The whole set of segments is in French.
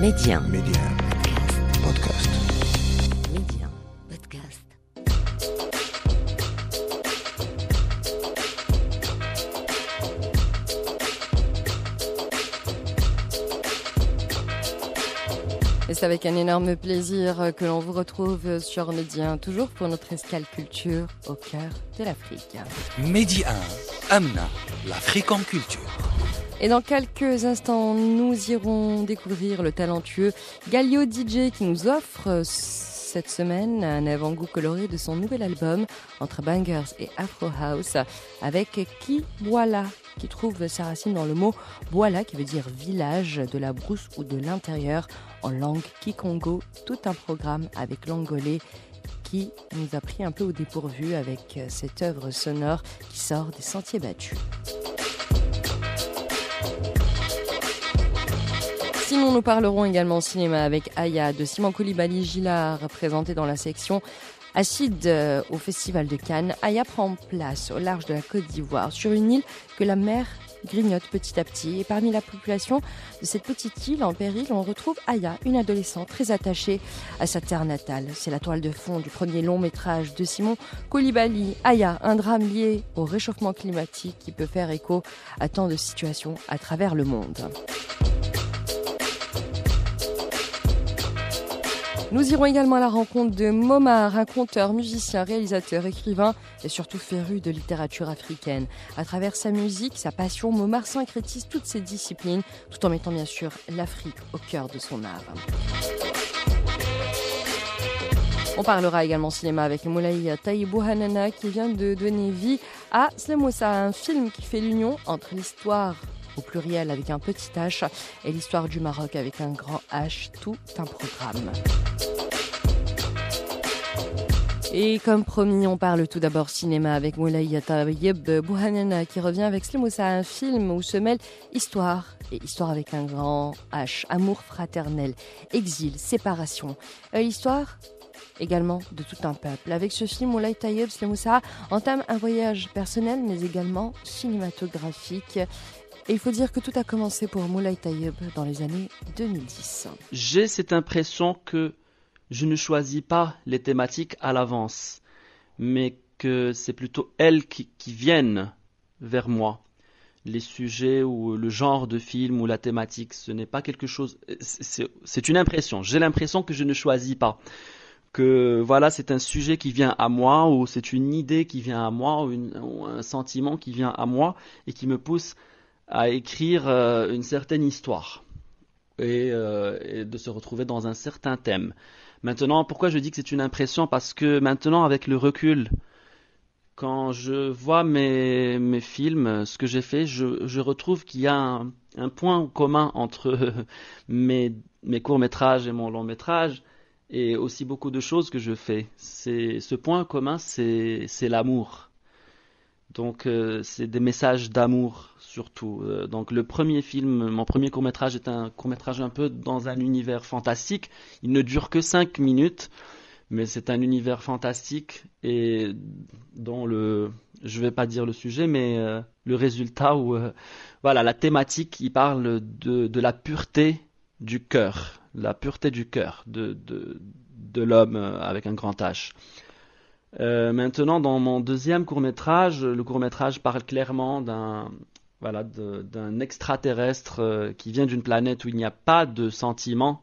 Média. Média. Podcast. Média. Podcast. Et c'est avec un énorme plaisir que l'on vous retrouve sur Média, toujours pour notre escale culture au cœur de l'Afrique. Média 1, Amna, l'Afrique en culture. Et dans quelques instants, nous irons découvrir le talentueux Galio DJ qui nous offre cette semaine un avant-goût coloré de son nouvel album entre bangers et afro house avec Ki Boala qui trouve sa racine dans le mot Boala qui veut dire village de la brousse ou de l'intérieur en langue Kikongo. Tout un programme avec l'angolais qui nous a pris un peu au dépourvu avec cette œuvre sonore qui sort des sentiers battus. Nous parlerons également cinéma avec Aya de Simon Koulibaly Gillard, présenté dans la section Acide euh, au Festival de Cannes. Aya prend place au large de la Côte d'Ivoire, sur une île que la mer grignote petit à petit. Et parmi la population de cette petite île en péril, on retrouve Aya, une adolescente très attachée à sa terre natale. C'est la toile de fond du premier long métrage de Simon Koulibaly. Aya, un drame lié au réchauffement climatique qui peut faire écho à tant de situations à travers le monde. Nous irons également à la rencontre de Momar, un conteur, musicien, réalisateur, écrivain et surtout féru de littérature africaine. À travers sa musique, sa passion, Momar syncrétise toutes ses disciplines tout en mettant bien sûr l'Afrique au cœur de son art. On parlera également cinéma avec Moulaï Taïbou Hanana qui vient de donner vie à Slemosa, un film qui fait l'union entre l'histoire au pluriel avec un petit H et l'histoire du Maroc avec un grand H, tout un programme. Et comme promis, on parle tout d'abord cinéma avec Moulay Tayyib Bouhanana qui revient avec Slimoussa, un film où se mêle histoire et histoire avec un grand H, amour fraternel, exil, séparation. Euh, histoire également de tout un peuple. Avec ce film, Moulay Tayyib Slimoussa entame un voyage personnel mais également cinématographique. Et il faut dire que tout a commencé pour Moulay Tayyib dans les années 2010. J'ai cette impression que je ne choisis pas les thématiques à l'avance, mais que c'est plutôt elles qui, viennent vers moi. Les sujets ou le genre de film ou la thématique, ce n'est pas quelque chose. C'est une impression. J'ai l'impression que je ne choisis pas. Que voilà, c'est un sujet qui vient à moi, ou c'est une idée qui vient à moi, ou, un sentiment qui vient à moi et qui me pousse à écrire euh, une certaine histoire et, euh, et de se retrouver dans un certain thème. Maintenant, pourquoi je dis que c'est une impression? Parce que maintenant, avec le recul, quand je vois mes, mes films, ce que j'ai fait, je, je retrouve qu'il y a un, un, point commun entre mes, mes courts-métrages et mon long-métrage, et aussi beaucoup de choses que je fais. C'est, ce point commun, c'est, c'est l'amour. Donc, euh, c'est des messages d'amour surtout. Euh, donc, le premier film, mon premier court métrage est un court métrage un peu dans un univers fantastique. Il ne dure que 5 minutes, mais c'est un univers fantastique et dont le, je vais pas dire le sujet, mais euh, le résultat euh, voilà la thématique, il parle de, de la pureté du cœur, la pureté du cœur de, de, de l'homme avec un grand H. Euh, maintenant, dans mon deuxième court métrage, le court métrage parle clairement d'un extraterrestre euh, qui vient d'une planète où il n'y a pas de sentiments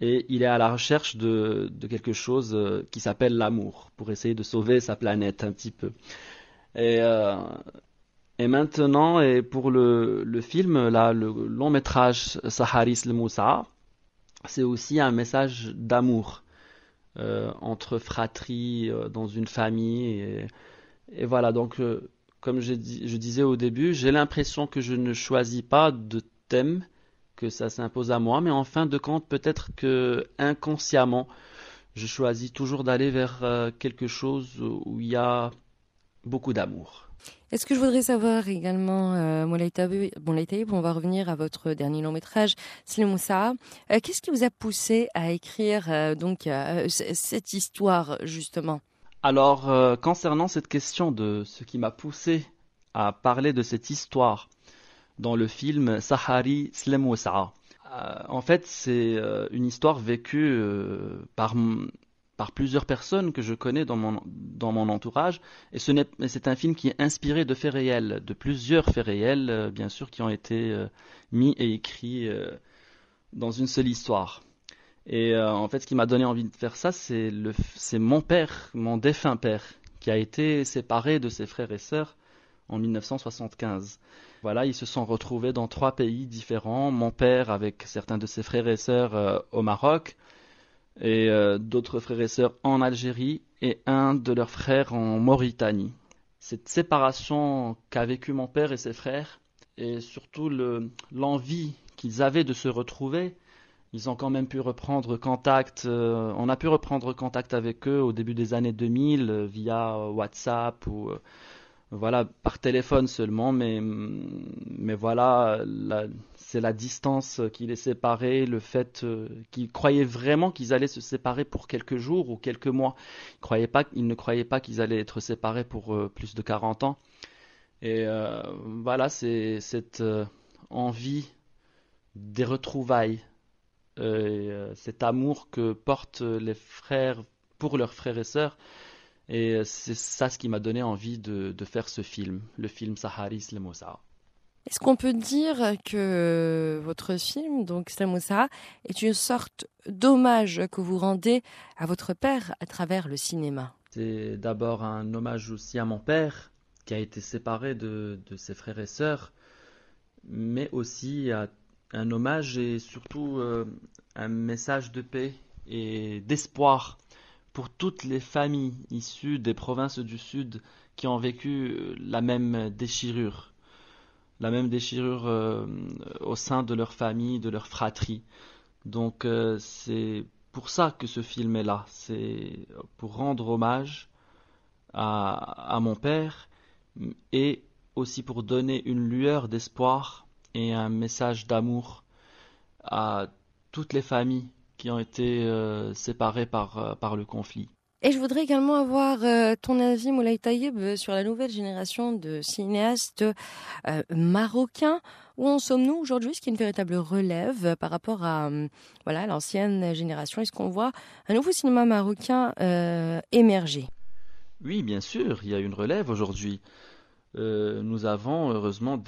et il est à la recherche de, quelque chose euh, qui s'appelle l'amour pour essayer de sauver sa planète un petit peu. Et, maintenant, et pour le, film, là, le long métrage Saharis le Moussa, c'est aussi un message d'amour entre fratries euh, dans une famille. Et, et voilà, donc, euh, comme je, je, disais au début, j'ai l'impression que je ne choisis pas de thème, que ça s'impose à moi, mais en fin de compte, peut-être que inconsciemment, je choisis toujours d'aller vers quelque chose où il y a beaucoup d'amour. Est-ce que je voudrais savoir également, euh, on va revenir à votre dernier long métrage, Slim Moussa. Euh, Qu'est-ce qui vous a poussé à écrire euh, donc euh, cette histoire justement? Alors, concernant cette question de ce qui m'a poussé à parler de cette histoire dans le film Sahari Slim Moussa, en fait, c'est une histoire vécue par par plusieurs personnes que je connais dans mon, dans mon entourage. Et ce c'est un film qui est inspiré de faits réels, de plusieurs faits réels, euh, bien sûr, qui ont été euh, mis et écrits euh, dans une seule histoire. Et en fait, ce qui m'a donné envie de faire ça, c'est mon père, mon défunt père, qui a été séparé de ses frères et sœurs en 1975. Voilà, ils se sont retrouvés dans trois pays différents. Mon père avec certains de ses frères et sœurs au Maroc, et euh, d'autres frères et sœurs en Algérie et un de leurs frères en Mauritanie. Cette séparation qu'a vécu mon père et ses frères et surtout l'envie qu'ils avaient de se retrouver, ils ont quand même pu reprendre contact, euh, on a pu reprendre contact avec eux au début des années 2000 euh, via WhatsApp ou voilà par téléphone seulement mais mais voilà c'est la distance qui les séparait, le fait euh, qu'ils croyaient vraiment qu'ils allaient se séparer pour quelques jours ou quelques mois. Ils, pas, ne croyaient pas qu'ils allaient être séparés pour euh, plus de 40 ans. Et euh, voilà, c'est cette envie des retrouvailles, cet amour que portent les frères pour leurs frères et sœurs. Et c'est ça ce qui m'a donné envie de, faire ce film, le film Saharis le Moussa. Est-ce qu'on peut dire que votre film, donc Moussa, est une sorte d'hommage que vous rendez à votre père à travers le cinéma? C'est d'abord un hommage aussi à mon père, qui a été séparé de, ses frères et sœurs, mais aussi un hommage et surtout euh, un message de paix et d'espoir pour toutes les familles issues des provinces du Sud qui ont vécu la même déchirure la même déchirure euh, au sein de leur famille, de leur fratrie. Donc euh, c'est pour ça que ce film est là. C'est pour rendre hommage à, à, mon père et aussi pour donner une lueur d'espoir et un message d'amour à toutes les familles qui ont été euh, séparées par, par le conflit. Et je voudrais également avoir euh, ton avis, Moulay Taïeb, euh, sur la nouvelle génération de cinéastes euh, marocains. Où en sommes-nous aujourd'hui? Est-ce qu'il y a une véritable relève par rapport à voilà l'ancienne génération? Est-ce qu'on voit un nouveau cinéma marocain émerger? Oui, bien sûr, il y a une relève aujourd'hui. nous avons heureusement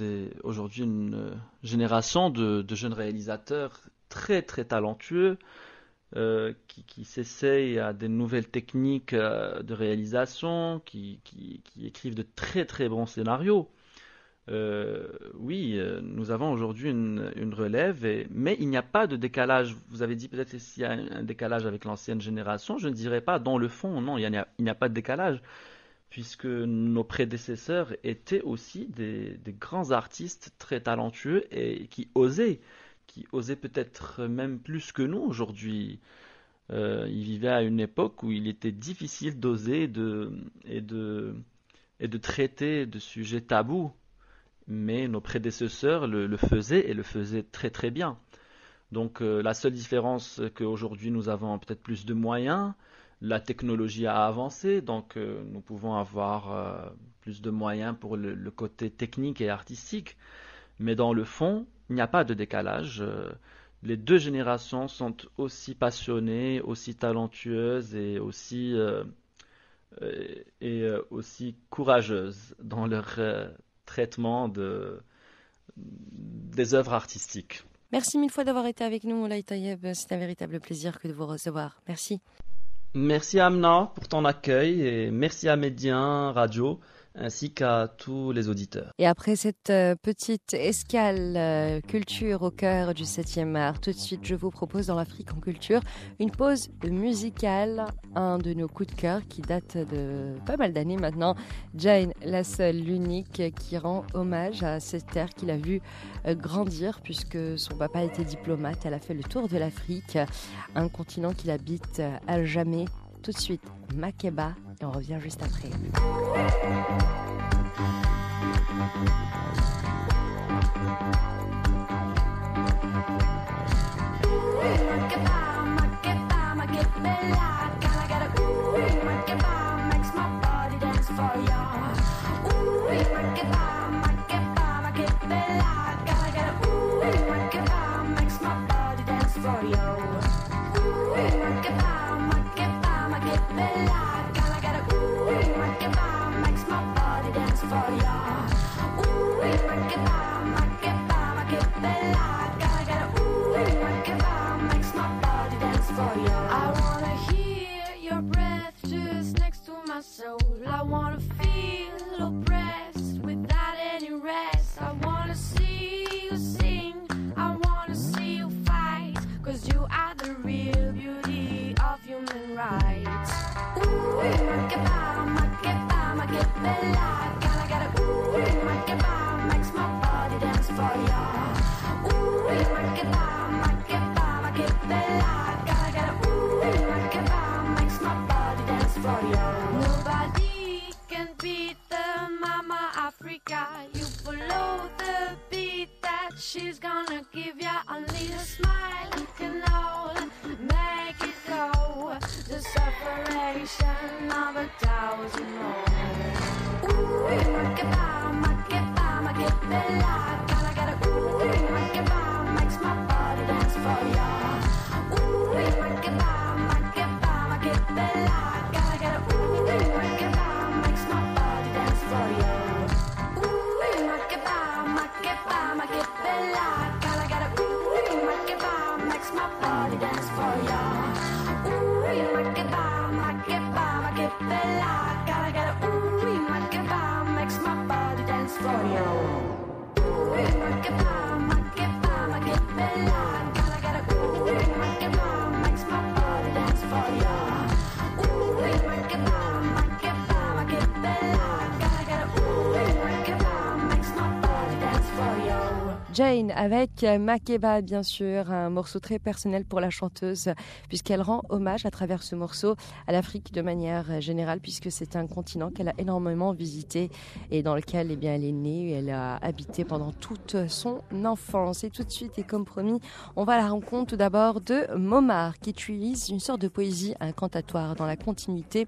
aujourd'hui une génération de, de, jeunes réalisateurs très très talentueux euh, qui, qui s'essayent à des nouvelles techniques euh, de réalisation, qui, qui, écrivent de très très bons scénarios. Euh, oui, nous avons aujourd'hui une, une, relève, mais il n'y a pas de décalage. Vous avez dit peut-être s'il y a un, décalage avec l'ancienne génération. Je ne dirais pas dans le fond, non, il n'y a, a, pas de décalage, puisque nos prédécesseurs étaient aussi des, des grands artistes très talentueux et qui osaient qui osait peut-être même plus que nous aujourd'hui. Euh, il vivait à une époque où il était difficile d'oser de, et, de, et de traiter de sujets tabous. Mais nos prédécesseurs le, faisaient et le faisaient très très bien. Donc euh, la seule différence qu'aujourd'hui nous avons peut-être plus de moyens, la technologie a avancé, donc euh, nous pouvons avoir plus de moyens pour le, côté technique et artistique. Mais dans le fond, il n'y a pas de décalage. Euh, les deux générations sont aussi passionnées, aussi talentueuses et aussi, euh, euh, et aussi courageuses dans leur traitement de, des œuvres artistiques. Merci mille fois d'avoir été avec nous, Moulay Tayeb. C'est un véritable plaisir que de vous recevoir. Merci. Merci Amna pour ton accueil et merci à Médien Radio ainsi qu'à tous les auditeurs. Et après cette euh, petite escale euh, culture au cœur du 7e art, tout de suite je vous propose dans l'Afrique en culture une pause musicale, un de nos coups de cœur qui date de pas mal d'années maintenant, Jane, la seule, l'unique qui rend hommage à cette terre qu'il a vu euh, grandir puisque son papa était diplomate, elle a fait le tour de l'Afrique, un continent qu'il habite à jamais. Tout de suite, Makeba et on revient juste après. Nobody can beat the mama Africa. You follow the beat that she's gonna give ya. Only a smile can all make it go. The separation of a thousand more. Ooh, make it bella. For ya. Ooh, make it bam, make it bam, make it bella. Gotta get a ooh, make it bam, makes my body dance for ya. Jane avec Makeba, bien sûr, un morceau très personnel pour la chanteuse, puisqu'elle rend hommage à travers ce morceau à l'Afrique de manière générale, puisque c'est un continent qu'elle a énormément visité et dans lequel eh bien, elle est née, elle a habité pendant toute son enfance. Et tout de suite, et comme promis, on va à la rencontre tout d'abord de Momar, qui utilise une sorte de poésie incantatoire dans la continuité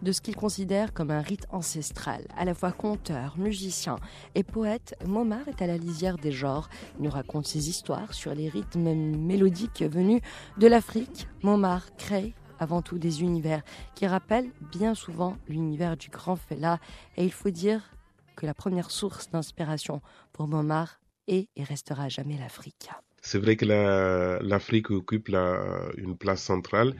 de ce qu'il considère comme un rite ancestral. À la fois conteur, musicien et poète, Momar est à la lisière des genres. Il nous raconte ses histoires sur les rythmes mélodiques venus de l'Afrique. Momar crée avant tout des univers qui rappellent bien souvent l'univers du grand Fela. Et il faut dire que la première source d'inspiration pour Momar est et restera jamais l'Afrique. C'est vrai que la- l'Afrique occupe la- une place centrale,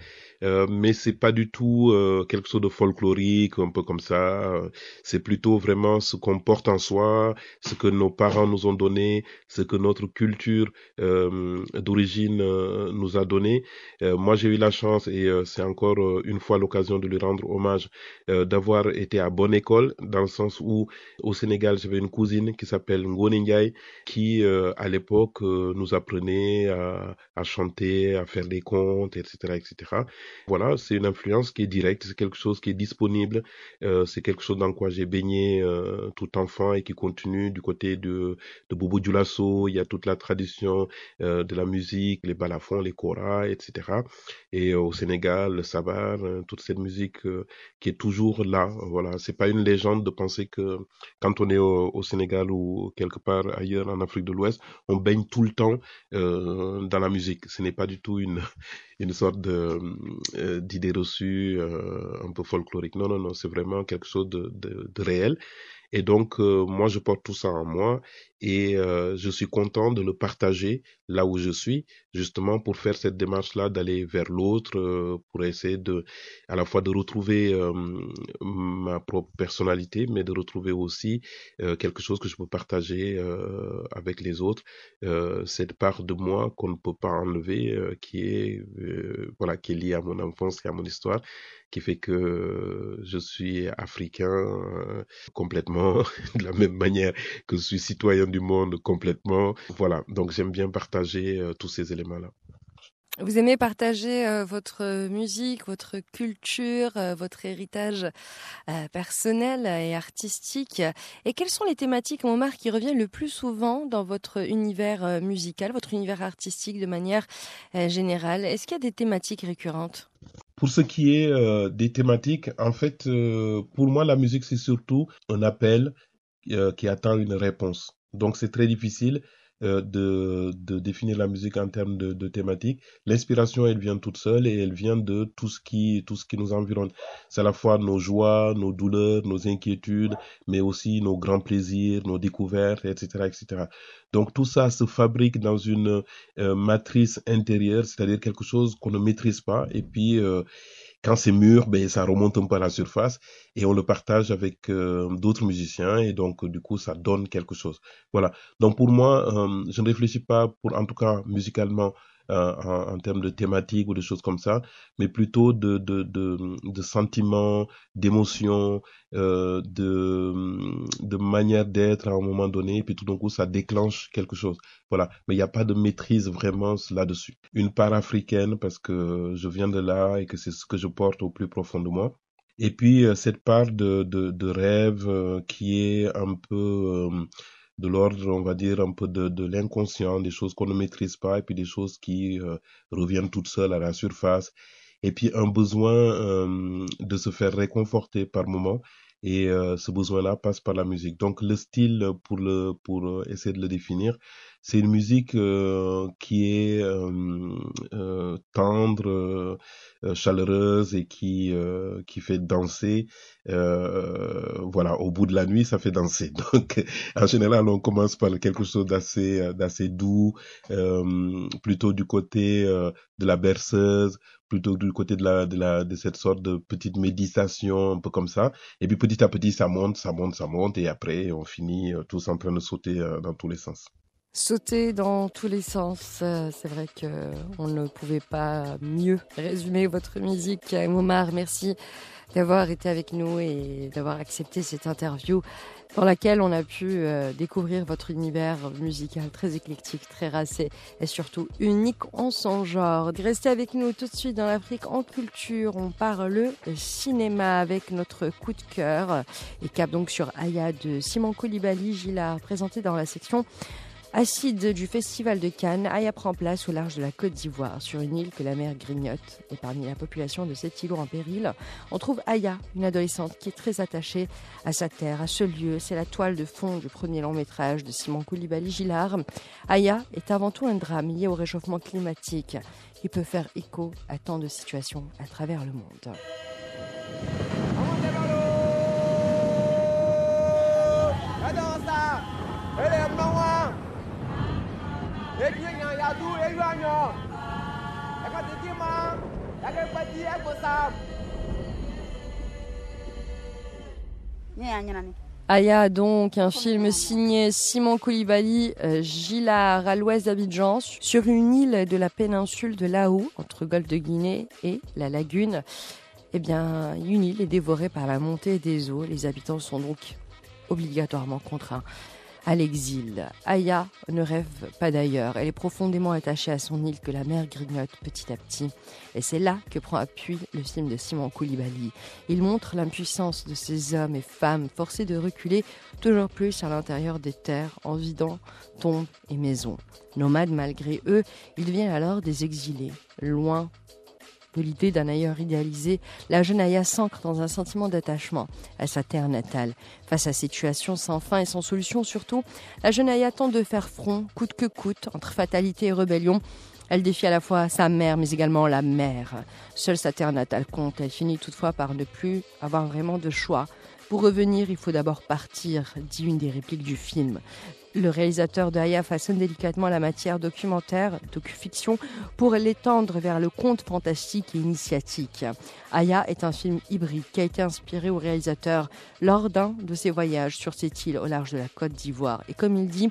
euh, mais c'est pas du tout euh, quelque chose de folklorique, un peu comme ça. euh, C'est plutôt vraiment ce qu'on porte en soi, ce que nos parents nous ont donné, ce que notre culture euh, d'origine euh, nous a donné. Euh, moi, j'ai eu la chance, et c'est encore une fois l'occasion de lui rendre hommage, d'avoir été à bonne école, dans le sens où au Sénégal, j'avais une cousine qui s'appelle Ngone Ndiaye, qui à l'époque nous apprenait à, chanter, à faire des contes, etc., etc. Voilà, c'est une influence qui est directe, c'est quelque chose qui est disponible, euh, c'est quelque chose dans quoi j'ai baigné euh, tout enfant et qui continue du côté de, de Boubou Dioulasso. Il y a toute la tradition euh, de la musique, les balafons, les koras, etc. Et au Sénégal, le sabar, toute cette musique qui est toujours là. Voilà, c'est pas une légende de penser que quand on est au, au Sénégal ou quelque part ailleurs en Afrique de l'Ouest, on baigne tout le temps euh, dans la musique. Ce n'est pas du tout une, une sorte euh, d'idée reçue euh, un peu folklorique. Non, non, non, c'est vraiment quelque chose de, de, de réel. Et donc, euh, moi, je porte tout ça en moi et euh, je suis content de le partager là où je suis, justement pour faire cette démarche-là, d'aller vers l'autre, euh, pour essayer de, à la fois de retrouver euh, ma propre personnalité, mais de retrouver aussi euh, quelque chose que je peux partager euh, avec les autres, cette part de moi qu'on ne peut pas enlever, qui est voilà, qui est liée à mon enfance et à mon histoire, qui fait que je suis africain complètement de la même manière que je suis citoyen du monde complètement. Voilà, donc j'aime bien partager tous ces éléments-là. Vous aimez partager votre musique, votre culture, votre héritage personnel et artistique. Et quelles sont les thématiques, Momar, qui reviennent le plus souvent dans votre univers musical, votre univers artistique de manière générale? Est-ce qu'il y a des thématiques récurrentes? Pour ce qui est euh, des thématiques, en fait, euh, pour moi, la musique, c'est surtout un appel euh, qui attend une réponse. Donc, c'est très difficile euh, de, de définir la musique en termes de, de thématique. L'inspiration, elle vient toute seule et elle vient de tout ce qui, tout ce qui nous environne. C'est à la fois nos joies, nos douleurs, nos inquiétudes, mais aussi nos grands plaisirs, nos découvertes, etc., etc. Donc tout ça se fabrique dans une euh, matrice intérieure, c'est-à-dire quelque chose qu'on ne maîtrise pas. Et puis euh, quand c'est mûr, ben ça remonte un peu à la surface et on le partage avec euh, d'autres musiciens et donc du coup ça donne quelque chose. Voilà. Donc pour moi, euh, je ne réfléchis pas pour en tout cas musicalement euh, en, en termes de thématique ou de choses comme ça, mais plutôt de de de, de sentiments, d'émotions, euh, de de manière d'être à un moment donné et puis tout d'un coup ça déclenche quelque chose. Voilà. Mais il n'y a pas de maîtrise vraiment là-dessus. Une part africaine parce que je viens de là et que c'est ce que je porte au plus profond de moi. Et puis euh, cette part de, de, de rêve euh, qui est un peu euh, de l'ordre, on va dire, un peu de, de l'inconscient, des choses qu'on ne maîtrise pas, et puis des choses qui euh, reviennent toutes seules à la surface. Et puis un besoin euh, de se faire réconforter par moment. Et euh, ce besoin-là passe par la musique. Donc le style, pour le pour euh, essayer de le définir, c'est une musique euh, qui est euh, euh, tendre, chaleureuse et qui qui fait danser. Voilà, au bout de la nuit, ça fait danser. Donc en général, on commence par quelque chose d'assez d'assez doux, plutôt du côté de la berceuse, plutôt du côté de la de la de cette sorte de petite méditation un peu comme ça. Et puis petit à petit, ça monte, ça monte, ça monte, et après, on finit tous en train de sauter dans tous les sens. Sauter dans tous les sens, euh, c'est vrai que on ne pouvait pas mieux résumer votre musique. Momar, merci d'avoir été avec nous et d'avoir accepté cette interview dans laquelle on a pu euh, découvrir votre univers musical très éclectique, très racé et surtout unique en son genre. Restez avec nous tout de suite dans l'Afrique en culture. On parle cinéma avec notre coup de cœur et cap donc sur Aya de Simon Koulibaly Gillard présenté dans la section Acide du Festival de Cannes, Aya prend place au large de la Côte d'Ivoire, sur une île que la mer grignote. Et parmi la population de cet îlot en péril, on trouve Aya, une adolescente qui est très attachée à sa terre, à ce lieu. C'est la toile de fond du premier long métrage de Simon Koulibaly Gillard. Aya est avant tout un drame lié au réchauffement climatique qui peut faire écho à tant de situations à travers le monde. Aya, donc, un film signé Simon Koulibaly, euh, Gillard à l'ouest d'Abidjan, sur une île de la péninsule de Lao, entre Golfe de Guinée et la lagune. Eh bien, une île est dévorée par la montée des eaux. Les habitants sont donc obligatoirement contraints à l'exil. Aya ne rêve pas d'ailleurs. Elle est profondément attachée à son île que la mer grignote petit à petit. Et c'est là que prend appui le film de Simon Koulibaly. Il montre l'impuissance de ces hommes et femmes forcés de reculer toujours plus à l'intérieur des terres en vidant tombes et maisons. Nomades malgré eux, ils deviennent alors des exilés, loin de l'idée d'un ailleurs idéalisé, la jeune Aya s'ancre dans un sentiment d'attachement à sa terre natale. Face à cette situation sans fin et sans solution surtout, la jeune Aya tente de faire front, coûte que coûte, entre fatalité et rébellion. Elle défie à la fois sa mère, mais également la mère. Seule sa terre natale compte. Elle finit toutefois par ne plus avoir vraiment de choix. Pour revenir, il faut d'abord partir, dit une des répliques du film. Le réalisateur de Aya façonne délicatement la matière documentaire, docu-fiction, pour l'étendre vers le conte fantastique et initiatique. Aya est un film hybride qui a été inspiré au réalisateur lors d'un de ses voyages sur cette île au large de la Côte d'Ivoire. Et comme il dit,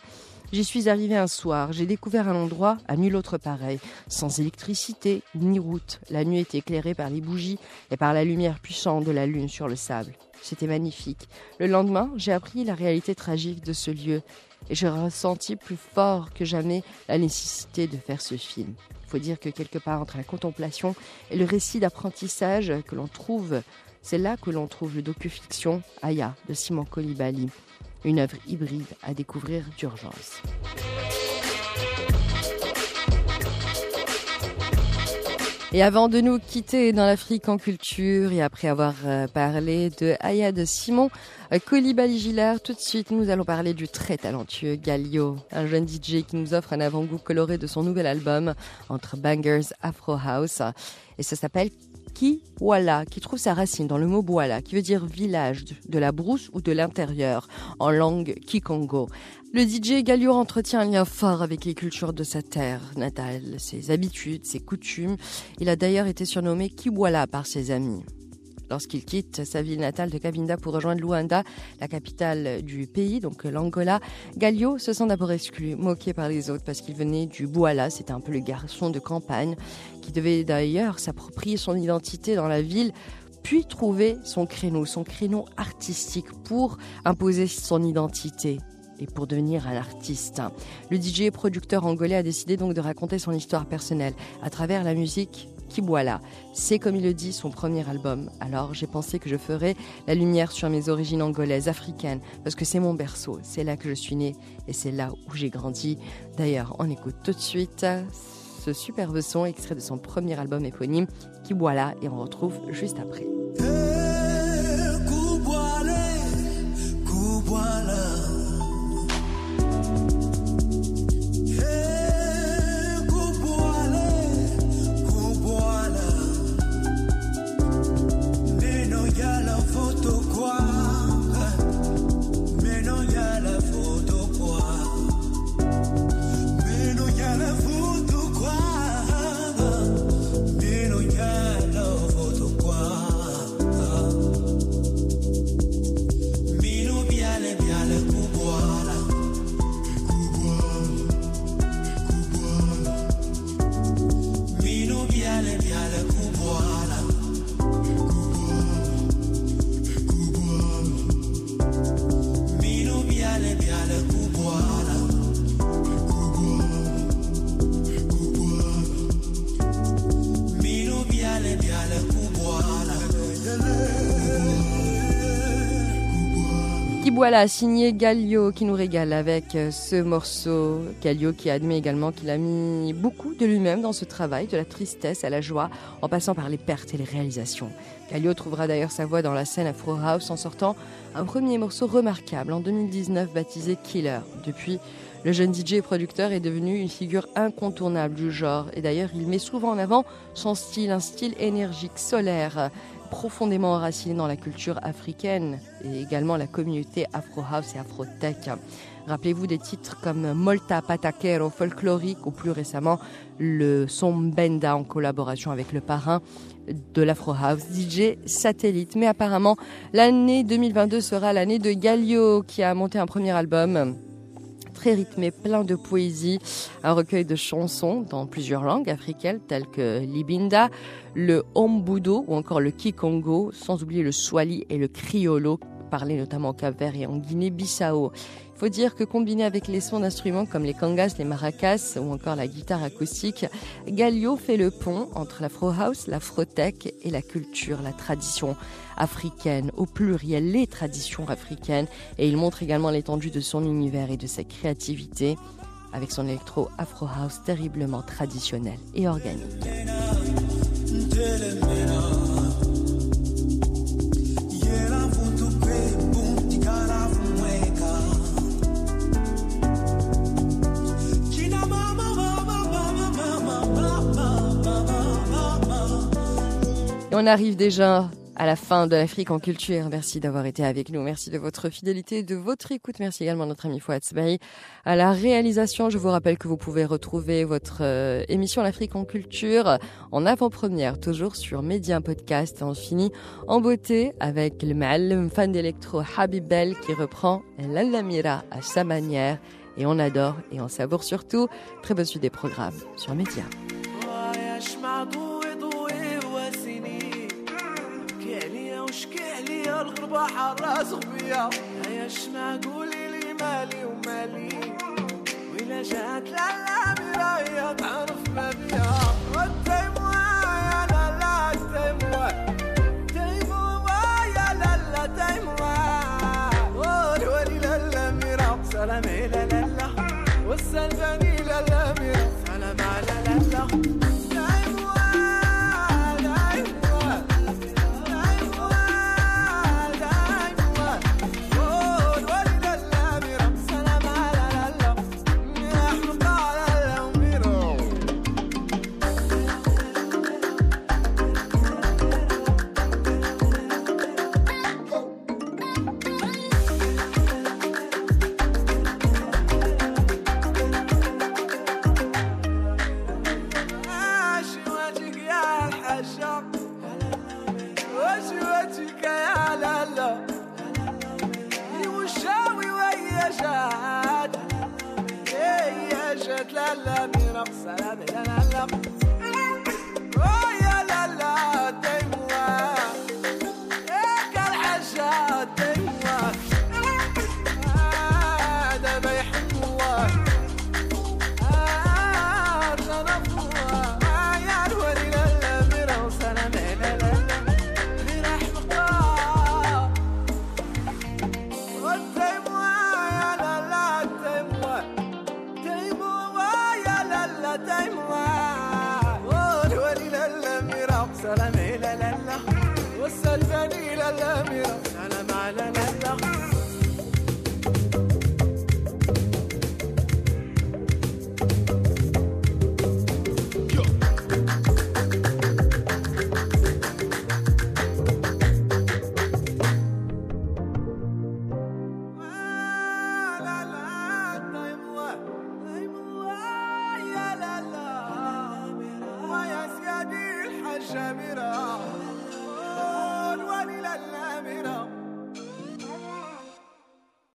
J'y suis arrivé un soir, j'ai découvert un endroit à nul autre pareil, sans électricité ni route. La nuit était éclairée par les bougies et par la lumière puissante de la lune sur le sable. C'était magnifique. Le lendemain, j'ai appris la réalité tragique de ce lieu et j'ai ressenti plus fort que jamais la nécessité de faire ce film. Il faut dire que quelque part entre la contemplation et le récit d'apprentissage que l'on trouve, c'est là que l'on trouve le docu-fiction Aya de Simon Koulibaly une œuvre hybride à découvrir d'urgence. Et avant de nous quitter dans l'Afrique en culture et après avoir euh, parlé de Aya de Simon euh, Colibali-Gillard, tout de suite nous allons parler du très talentueux Galio, un jeune DJ qui nous offre un avant-goût coloré de son nouvel album entre bangers Afro House. Et ça s'appelle Kiwala, qui trouve sa racine dans le mot Bouala, qui veut dire village de la brousse ou de l'intérieur, en langue Kikongo. Le DJ Galio entretient un lien fort avec les cultures de sa terre natale, ses habitudes, ses coutumes. Il a d'ailleurs été surnommé Kiwala par ses amis. Lorsqu'il quitte sa ville natale de Cabinda pour rejoindre Luanda, la capitale du pays, donc l'Angola, Galio se sent d'abord exclu, moqué par les autres parce qu'il venait du Bouala, c'était un peu le garçon de campagne, qui devait d'ailleurs s'approprier son identité dans la ville puis trouver son créneau, son créneau artistique pour imposer son identité et pour devenir un artiste. Le DJ et producteur angolais a décidé donc de raconter son histoire personnelle à travers la musique Kiboala. C'est comme il le dit son premier album. Alors j'ai pensé que je ferais la lumière sur mes origines angolaises, africaines, parce que c'est mon berceau, c'est là que je suis né et c'est là où j'ai grandi. D'ailleurs, on écoute tout de suite ce superbe son extrait de son premier album éponyme, Kiboala, et on retrouve juste après. Voilà, signé Galio qui nous régale avec euh, ce morceau. Galio qui admet également qu'il a mis beaucoup de lui-même dans ce travail, de la tristesse à la joie, en passant par les pertes et les réalisations. Galio trouvera d'ailleurs sa voix dans la scène Afro House en sortant un premier morceau remarquable en 2019 baptisé Killer. Depuis, le jeune DJ et producteur est devenu une figure incontournable du genre et d'ailleurs il met souvent en avant son style, un style énergique, solaire, profondément enraciné dans la culture africaine et également la communauté Afro House et Afro Tech. Rappelez-vous des titres comme Molta Pataquero folklorique ou plus récemment le son Benda en collaboration avec le parrain de l'Afro House, DJ Satellite. Mais apparemment, l'année 2022 sera l'année de Galio qui a monté un premier album très rythmé, plein de poésie, un recueil de chansons dans plusieurs langues africaines telles que l'ibinda, le ombudo ou encore le kikongo, sans oublier le swali et le criollo, parlé notamment au Cap-Vert et en Guinée-Bissau faut dire que combiné avec les sons d'instruments comme les kangas, les maracas ou encore la guitare acoustique, Galio fait le pont entre l'afro house, l'afro-tech et la culture, la tradition africaine, au pluriel les traditions africaines, et il montre également l'étendue de son univers et de sa créativité avec son électro afro house terriblement traditionnel et organique. On arrive déjà à la fin de l'Afrique en culture. Merci d'avoir été avec nous. Merci de votre fidélité, de votre écoute. Merci également à notre ami Fouad Sbahi à la réalisation. Je vous rappelle que vous pouvez retrouver votre euh, émission L'Afrique en culture en avant-première, toujours sur Média Podcast. On finit en beauté avec le mal fan d'électro Habib qui reprend l'Alamira à sa manière. Et on adore et on savoure surtout. Très bonne suite des programmes sur Média. يا الغربة حراس بيا عايش معقولي لي مالي ومالي. ولا جات لا لا مرايا تعرف ما بيا. والتيمو يا لالا لا تيمو يا سلام على لالا